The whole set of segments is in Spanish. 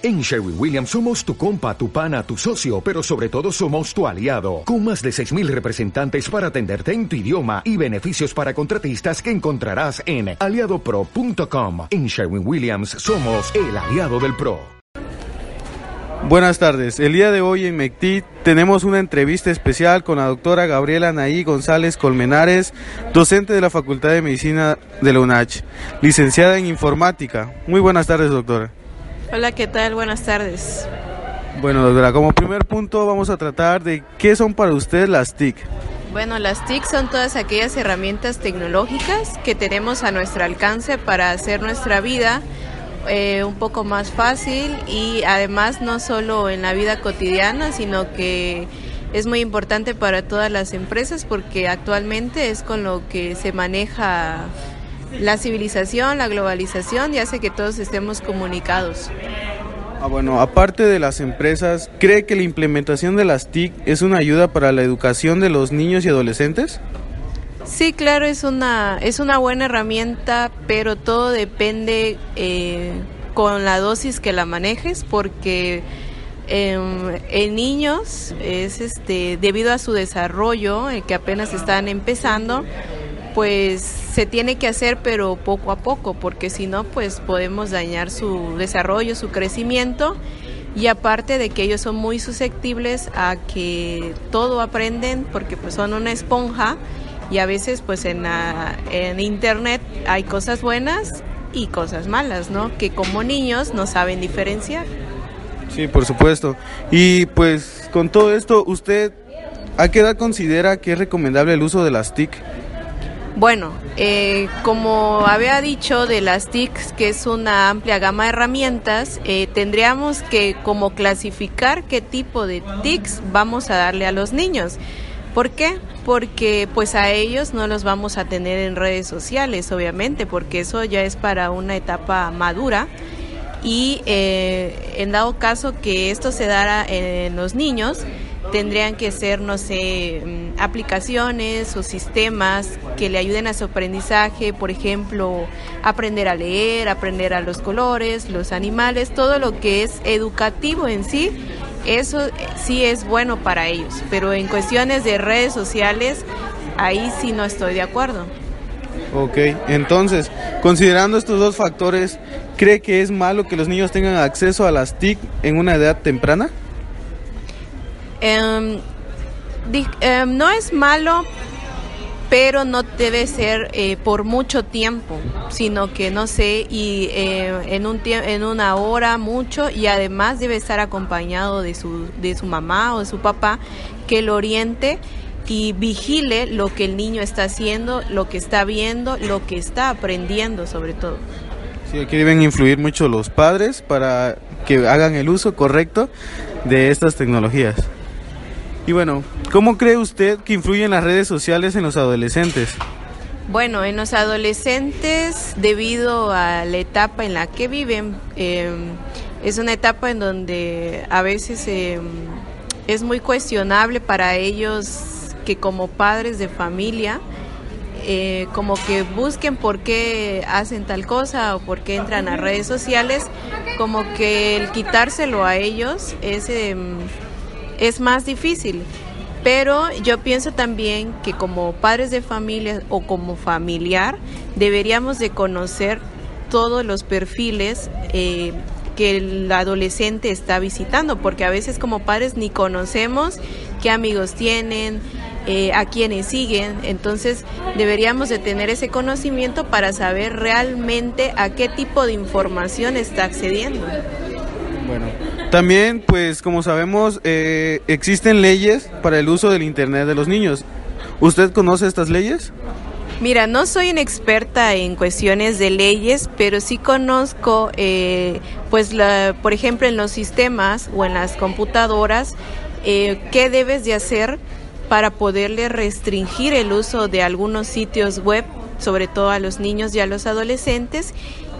En Sherwin Williams somos tu compa, tu pana, tu socio, pero sobre todo somos tu aliado, con más de 6.000 representantes para atenderte en tu idioma y beneficios para contratistas que encontrarás en aliadopro.com. En Sherwin Williams somos el aliado del PRO. Buenas tardes, el día de hoy en MECTI tenemos una entrevista especial con la doctora Gabriela Naí González Colmenares, docente de la Facultad de Medicina de la UNACH, licenciada en informática. Muy buenas tardes, doctora. Hola, ¿qué tal? Buenas tardes. Bueno, doctora, como primer punto vamos a tratar de qué son para usted las TIC. Bueno, las TIC son todas aquellas herramientas tecnológicas que tenemos a nuestro alcance para hacer nuestra vida eh, un poco más fácil y además no solo en la vida cotidiana, sino que es muy importante para todas las empresas porque actualmente es con lo que se maneja la civilización, la globalización y hace que todos estemos comunicados. Ah, bueno, aparte de las empresas, ¿cree que la implementación de las TIC es una ayuda para la educación de los niños y adolescentes? Sí, claro, es una, es una buena herramienta, pero todo depende eh, con la dosis que la manejes, porque em, en niños es este debido a su desarrollo, eh, que apenas están empezando, pues se tiene que hacer pero poco a poco, porque si no, pues podemos dañar su desarrollo, su crecimiento y aparte de que ellos son muy susceptibles a que todo aprenden porque pues son una esponja y a veces pues en, en internet hay cosas buenas y cosas malas, ¿no? Que como niños no saben diferenciar. Sí, por supuesto. Y pues con todo esto, ¿usted a qué edad considera que es recomendable el uso de las TIC? Bueno, eh, como había dicho de las TICs, que es una amplia gama de herramientas, eh, tendríamos que como clasificar qué tipo de TICs vamos a darle a los niños. ¿Por qué? Porque pues a ellos no los vamos a tener en redes sociales, obviamente, porque eso ya es para una etapa madura. Y eh, en dado caso que esto se dará en los niños, tendrían que ser, no sé, mm, aplicaciones o sistemas que le ayuden a su aprendizaje, por ejemplo, aprender a leer, aprender a los colores, los animales, todo lo que es educativo en sí, eso sí es bueno para ellos, pero en cuestiones de redes sociales, ahí sí no estoy de acuerdo. Ok, entonces, considerando estos dos factores, ¿cree que es malo que los niños tengan acceso a las TIC en una edad temprana? Em, em, no es malo, pero no debe ser eh, por mucho tiempo, sino que no sé, y eh, en, un en una hora mucho, y además debe estar acompañado de su, de su mamá o de su papá que lo oriente y vigile lo que el niño está haciendo, lo que está viendo, lo que está aprendiendo sobre todo. Sí, aquí deben influir mucho los padres para que hagan el uso correcto de estas tecnologías. Y bueno, ¿cómo cree usted que influyen las redes sociales en los adolescentes? Bueno, en los adolescentes, debido a la etapa en la que viven, em, es una etapa en donde a veces em, es muy cuestionable para ellos que como padres de familia, eh, como que busquen por qué hacen tal cosa o por qué entran a redes sociales, como que el quitárselo a ellos es em, es más difícil. Pero yo pienso también que como padres de familia o como familiar deberíamos de conocer todos los perfiles eh, que el adolescente está visitando, porque a veces como padres ni conocemos qué amigos tienen, eh, a quienes siguen, entonces deberíamos de tener ese conocimiento para saber realmente a qué tipo de información está accediendo. Bueno, también, pues como sabemos, eh, existen leyes para el uso del Internet de los niños. ¿Usted conoce estas leyes? Mira, no soy una experta en cuestiones de leyes, pero sí conozco, eh, pues, la, por ejemplo, en los sistemas o en las computadoras, eh, qué debes de hacer para poderle restringir el uso de algunos sitios web, sobre todo a los niños y a los adolescentes,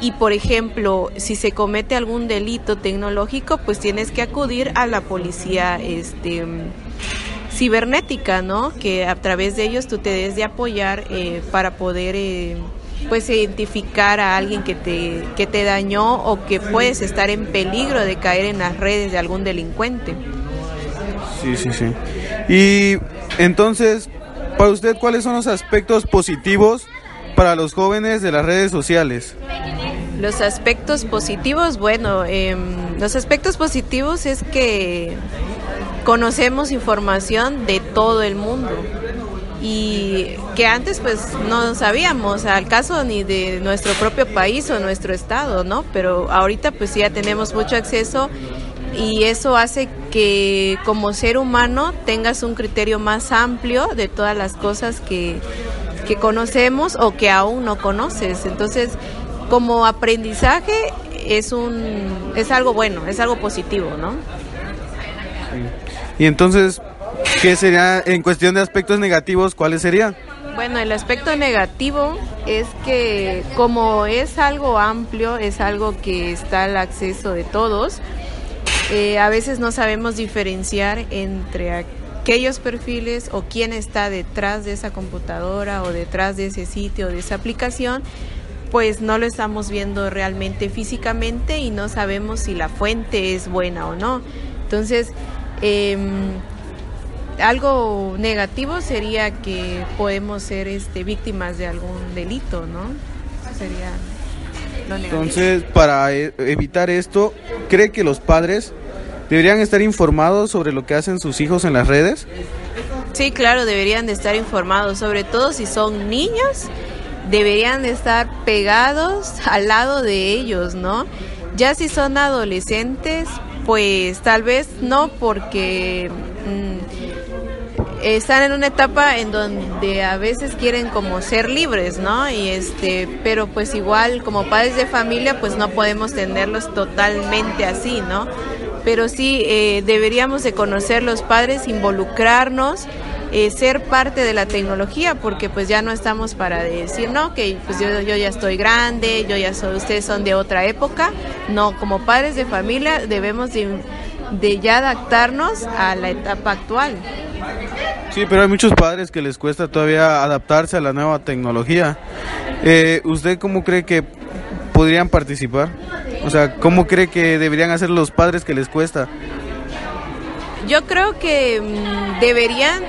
y por ejemplo, si se comete algún delito tecnológico, pues tienes que acudir a la policía este cibernética, ¿no? Que a través de ellos tú te des de apoyar eh, para poder eh, pues identificar a alguien que te, que te dañó o que puedes estar en peligro de caer en las redes de algún delincuente. Sí, sí, sí. Y entonces, para usted, ¿cuáles son los aspectos positivos para los jóvenes de las redes sociales? Los aspectos positivos, bueno, em, los aspectos positivos es que conocemos información de todo el mundo y que antes pues no sabíamos al caso ni de nuestro propio país o nuestro estado, ¿no? Pero ahorita pues ya tenemos mucho acceso y eso hace que como ser humano tengas un criterio más amplio de todas las cosas que, que conocemos o que aún no conoces. Entonces, como aprendizaje es un es algo bueno, es algo positivo, ¿no? Y entonces, ¿qué sería en cuestión de aspectos negativos, cuáles serían? Bueno, el aspecto negativo es que como es algo amplio, es algo que está al acceso de todos, eh, a veces no sabemos diferenciar entre aquellos perfiles o quién está detrás de esa computadora o detrás de ese sitio o de esa aplicación, pues no lo estamos viendo realmente físicamente y no sabemos si la fuente es buena o no. Entonces, em, algo negativo sería que podemos ser este, víctimas de algún delito, ¿no? Eso sería lo negativo. Entonces, para e- evitar esto, ¿cree que los padres deberían estar informados sobre lo que hacen sus hijos en las redes? Sí, claro, deberían de estar informados, sobre todo si son niños, deberían de estar pegados al lado de ellos, ¿no? Ya si son adolescentes, pues tal vez no, porque mm, están en una etapa en donde a veces quieren como ser libres, ¿no? Y este, pero pues igual como padres de familia, pues no podemos tenerlos totalmente así, ¿no? Pero sí eh, deberíamos de conocer los padres, involucrarnos, eh, ser parte de la tecnología, porque pues ya no estamos para decir, no, que pues yo, yo ya estoy grande, yo ya soy, ustedes son de otra época. No, como padres de familia debemos de, de ya adaptarnos a la etapa actual. Sí, pero hay muchos padres que les cuesta todavía adaptarse a la nueva tecnología. Eh, ¿Usted cómo cree que podrían participar? O sea, ¿cómo cree que deberían hacer los padres que les cuesta? Yo creo que mm, deberían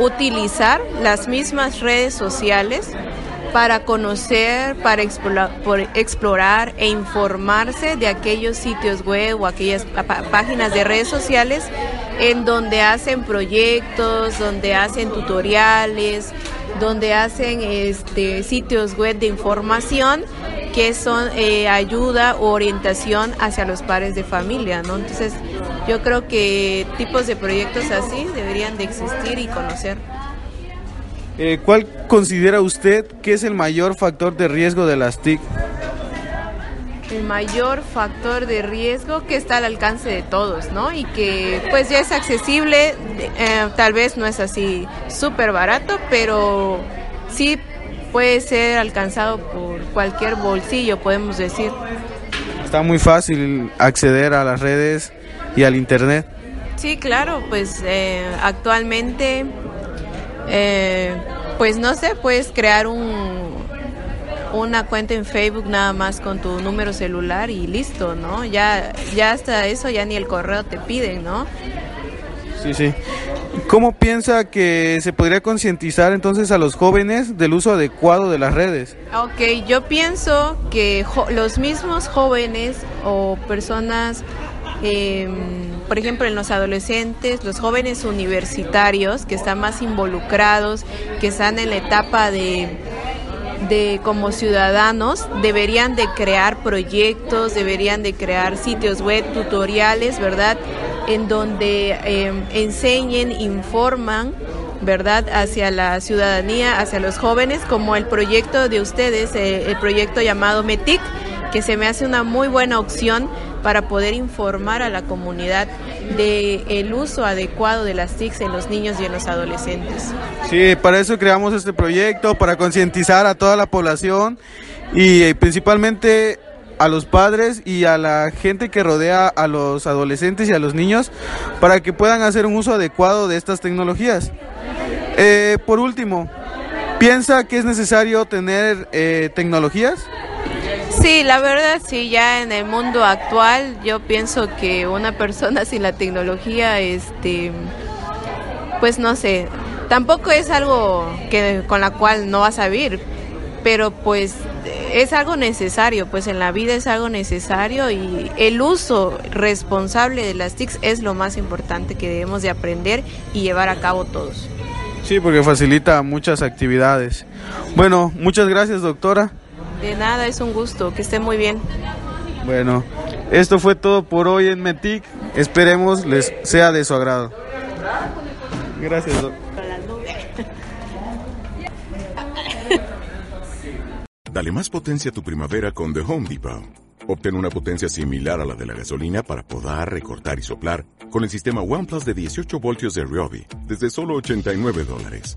utilizar las mismas redes sociales para conocer, para explorar, explorar e informarse de aquellos sitios web o aquellas páginas de redes sociales en donde hacen proyectos, donde hacen tutoriales, donde hacen este, sitios web de información que son eh, ayuda o orientación hacia los padres de familia, ¿no? Entonces, yo creo que tipos de proyectos así deberían de existir y conocer. Eh, ¿Cuál considera usted que es el mayor factor de riesgo de las TIC? El mayor factor de riesgo que está al alcance de todos, ¿no? Y que pues ya es accesible, eh, tal vez no es así súper barato, pero sí puede ser alcanzado por cualquier bolsillo, podemos decir. Está muy fácil acceder a las redes y al internet. Sí, claro, pues eh, actualmente, eh, pues no sé, puedes crear un, una cuenta en Facebook nada más con tu número celular y listo, ¿no? Ya, ya hasta eso ya ni el correo te piden, ¿no? Sí, sí. ¿Cómo piensa que se podría concientizar entonces a los jóvenes del uso adecuado de las redes? Ok, yo pienso que los mismos jóvenes o personas, eh, por ejemplo, en los adolescentes, los jóvenes universitarios que están más involucrados, que están en la etapa de, de como ciudadanos, deberían de crear proyectos, deberían de crear sitios web, tutoriales, ¿verdad? En donde eh, enseñen, informan ¿verdad? Hacia la ciudadanía, hacia los jóvenes, como el proyecto de ustedes, eh, el proyecto llamado METIC, que se me hace una muy buena opción para poder informar a la comunidad de el uso adecuado de las TICs en los niños y en los adolescentes. Sí, para eso creamos este proyecto, para concientizar a toda la población y eh, principalmente a los padres y a la gente que rodea a los adolescentes y a los niños para que puedan hacer un uso adecuado de estas tecnologías. Eh, por último, ¿Piensa que es necesario tener eh, tecnologías? Sí, la verdad sí, ya en el mundo actual yo pienso que una persona sin la tecnología, este, pues no sé, tampoco es algo que con la cual no vas a vivir, pero pues es algo necesario, pues en la vida es algo necesario y el uso responsable de las TICs es lo más importante que debemos de aprender y llevar a cabo todos. Sí, porque facilita muchas actividades. Bueno, muchas gracias doctora. De nada, es un gusto, que esté muy bien. Bueno, esto fue todo por hoy en METIC. Esperemos les sea de su agrado. Gracias. Dale más potencia a tu primavera con The Home Depot. Obtén una potencia similar a la de la gasolina para podar, recortar y soplar con el sistema OnePlus de 18 voltios de Ryobi desde solo 89 dólares.